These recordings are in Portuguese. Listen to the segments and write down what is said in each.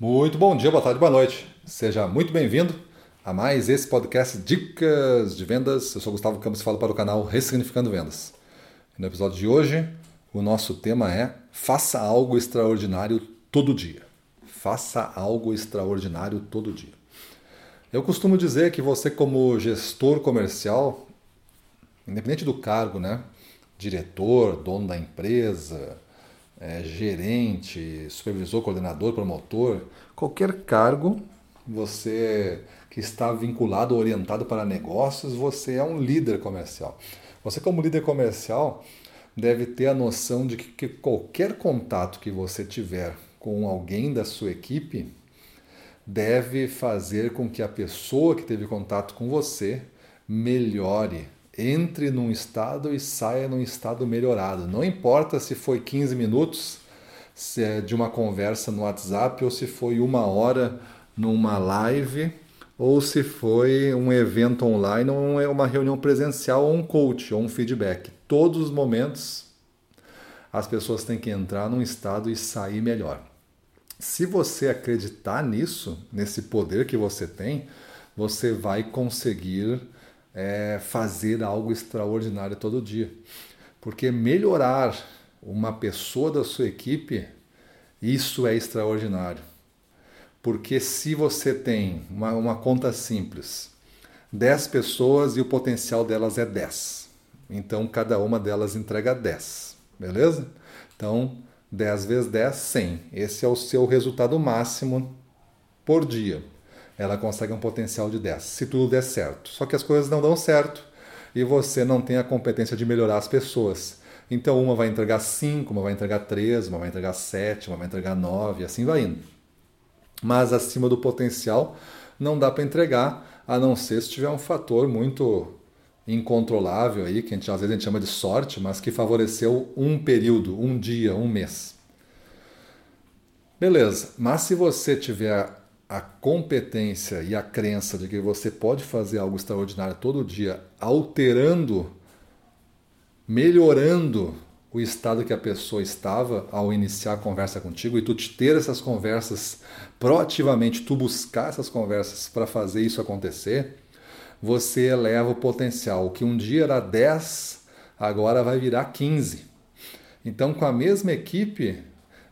Muito bom dia, boa tarde, boa noite. Seja muito bem-vindo a mais esse podcast Dicas de Vendas. Eu sou Gustavo Campos e falo para o canal Ressignificando Vendas. No episódio de hoje, o nosso tema é Faça algo extraordinário todo dia. Faça algo extraordinário todo dia. Eu costumo dizer que você, como gestor comercial, independente do cargo, né? Diretor, dono da empresa, é, gerente, supervisor, coordenador, promotor, qualquer cargo, você que está vinculado, orientado para negócios, você é um líder comercial. Você, como líder comercial, deve ter a noção de que qualquer contato que você tiver com alguém da sua equipe deve fazer com que a pessoa que teve contato com você melhore entre num estado e saia num estado melhorado. Não importa se foi 15 minutos é de uma conversa no WhatsApp ou se foi uma hora numa live ou se foi um evento online ou uma reunião presencial ou um coach ou um feedback. Todos os momentos as pessoas têm que entrar num estado e sair melhor. Se você acreditar nisso, nesse poder que você tem, você vai conseguir é, fazer algo extraordinário todo dia. Porque melhorar uma pessoa da sua equipe, isso é extraordinário. Porque se você tem uma, uma conta simples, 10 pessoas e o potencial delas é 10. Então cada uma delas entrega 10, beleza? Então 10 vezes 10, 100. Esse é o seu resultado máximo por dia ela consegue um potencial de 10, se tudo der certo. Só que as coisas não dão certo e você não tem a competência de melhorar as pessoas. Então uma vai entregar 5, uma vai entregar 3, uma vai entregar 7, uma vai entregar 9, assim vai indo. Mas acima do potencial não dá para entregar, a não ser se tiver um fator muito incontrolável aí, que gente, às vezes a gente chama de sorte, mas que favoreceu um período, um dia, um mês. Beleza, mas se você tiver a competência e a crença de que você pode fazer algo extraordinário todo dia, alterando, melhorando o estado que a pessoa estava ao iniciar a conversa contigo e tu ter essas conversas proativamente, tu buscar essas conversas para fazer isso acontecer, você eleva o potencial. O que um dia era 10, agora vai virar 15. Então, com a mesma equipe,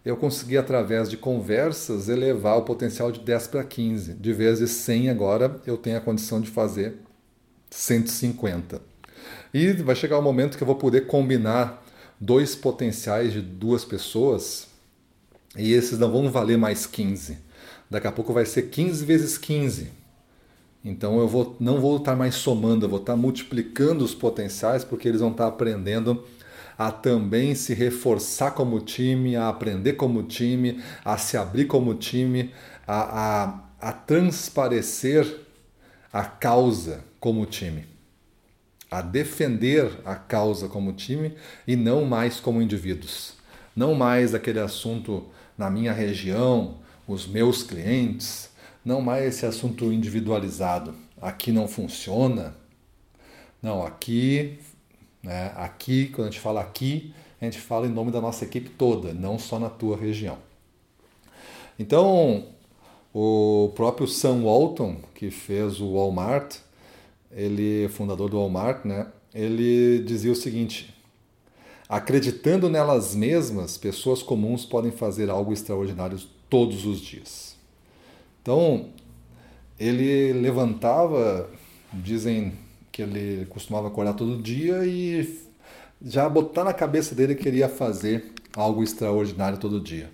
eu consegui, através de conversas, elevar o potencial de 10 para 15. De vezes 100, agora eu tenho a condição de fazer 150. E vai chegar o um momento que eu vou poder combinar dois potenciais de duas pessoas e esses não vão valer mais 15. Daqui a pouco vai ser 15 vezes 15. Então eu vou, não vou estar mais somando, eu vou estar multiplicando os potenciais porque eles vão estar aprendendo a também se reforçar como time, a aprender como time, a se abrir como time, a, a, a transparecer a causa como time, a defender a causa como time e não mais como indivíduos. Não mais aquele assunto na minha região, os meus clientes, não mais esse assunto individualizado. Aqui não funciona. Não, aqui né? Aqui, quando a gente fala aqui, a gente fala em nome da nossa equipe toda, não só na tua região. Então, o próprio Sam Walton, que fez o Walmart, ele é fundador do Walmart, né? Ele dizia o seguinte: acreditando nelas mesmas, pessoas comuns podem fazer algo extraordinário todos os dias. Então, ele levantava, dizem que ele costumava acordar todo dia e já botar na cabeça dele que queria fazer algo extraordinário todo dia.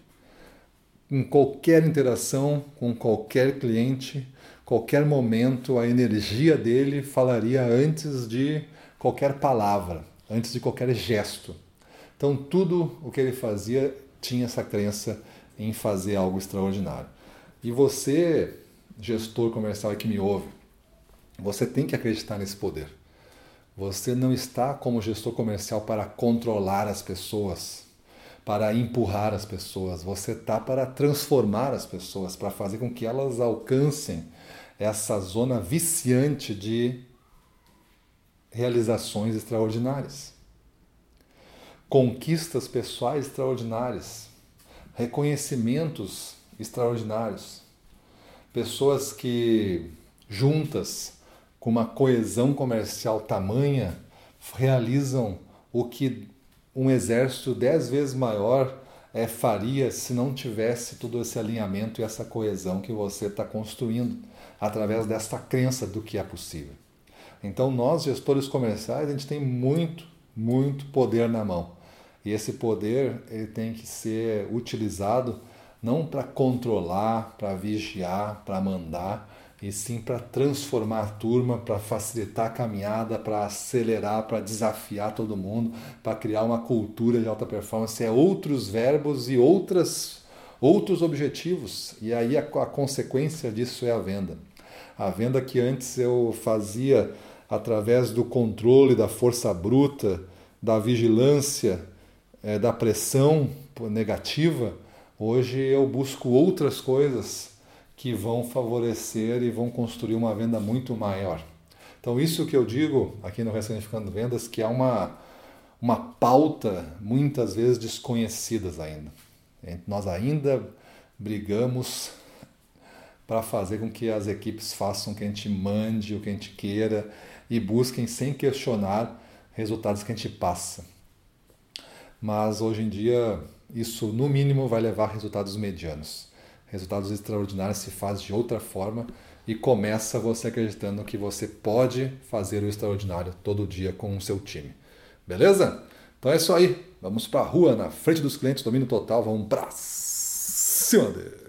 Em qualquer interação com qualquer cliente, qualquer momento, a energia dele falaria antes de qualquer palavra, antes de qualquer gesto. Então, tudo o que ele fazia tinha essa crença em fazer algo extraordinário. E você, gestor comercial que me ouve, você tem que acreditar nesse poder. Você não está como gestor comercial para controlar as pessoas, para empurrar as pessoas. Você está para transformar as pessoas, para fazer com que elas alcancem essa zona viciante de realizações extraordinárias, conquistas pessoais extraordinárias, reconhecimentos extraordinários. Pessoas que juntas, com uma coesão comercial tamanha, realizam o que um exército dez vezes maior é, faria se não tivesse todo esse alinhamento e essa coesão que você está construindo através dessa crença do que é possível. Então, nós, gestores comerciais, a gente tem muito, muito poder na mão. E esse poder ele tem que ser utilizado não para controlar, para vigiar, para mandar, e sim para transformar a turma, para facilitar a caminhada, para acelerar, para desafiar todo mundo, para criar uma cultura de alta performance. É outros verbos e outras, outros objetivos. E aí a, a consequência disso é a venda. A venda que antes eu fazia através do controle da força bruta, da vigilância, é, da pressão negativa, hoje eu busco outras coisas que vão favorecer e vão construir uma venda muito maior. Então, isso que eu digo aqui no Ressignificando Vendas, que é uma, uma pauta muitas vezes desconhecidas ainda. Nós ainda brigamos para fazer com que as equipes façam o que a gente mande, o que a gente queira e busquem sem questionar resultados que a gente passa. Mas hoje em dia, isso no mínimo vai levar a resultados medianos resultados extraordinários se faz de outra forma e começa você acreditando que você pode fazer o extraordinário todo dia com o seu time. Beleza? Então é isso aí. Vamos para a rua, na frente dos clientes, domínio total. Vamos para cima deles.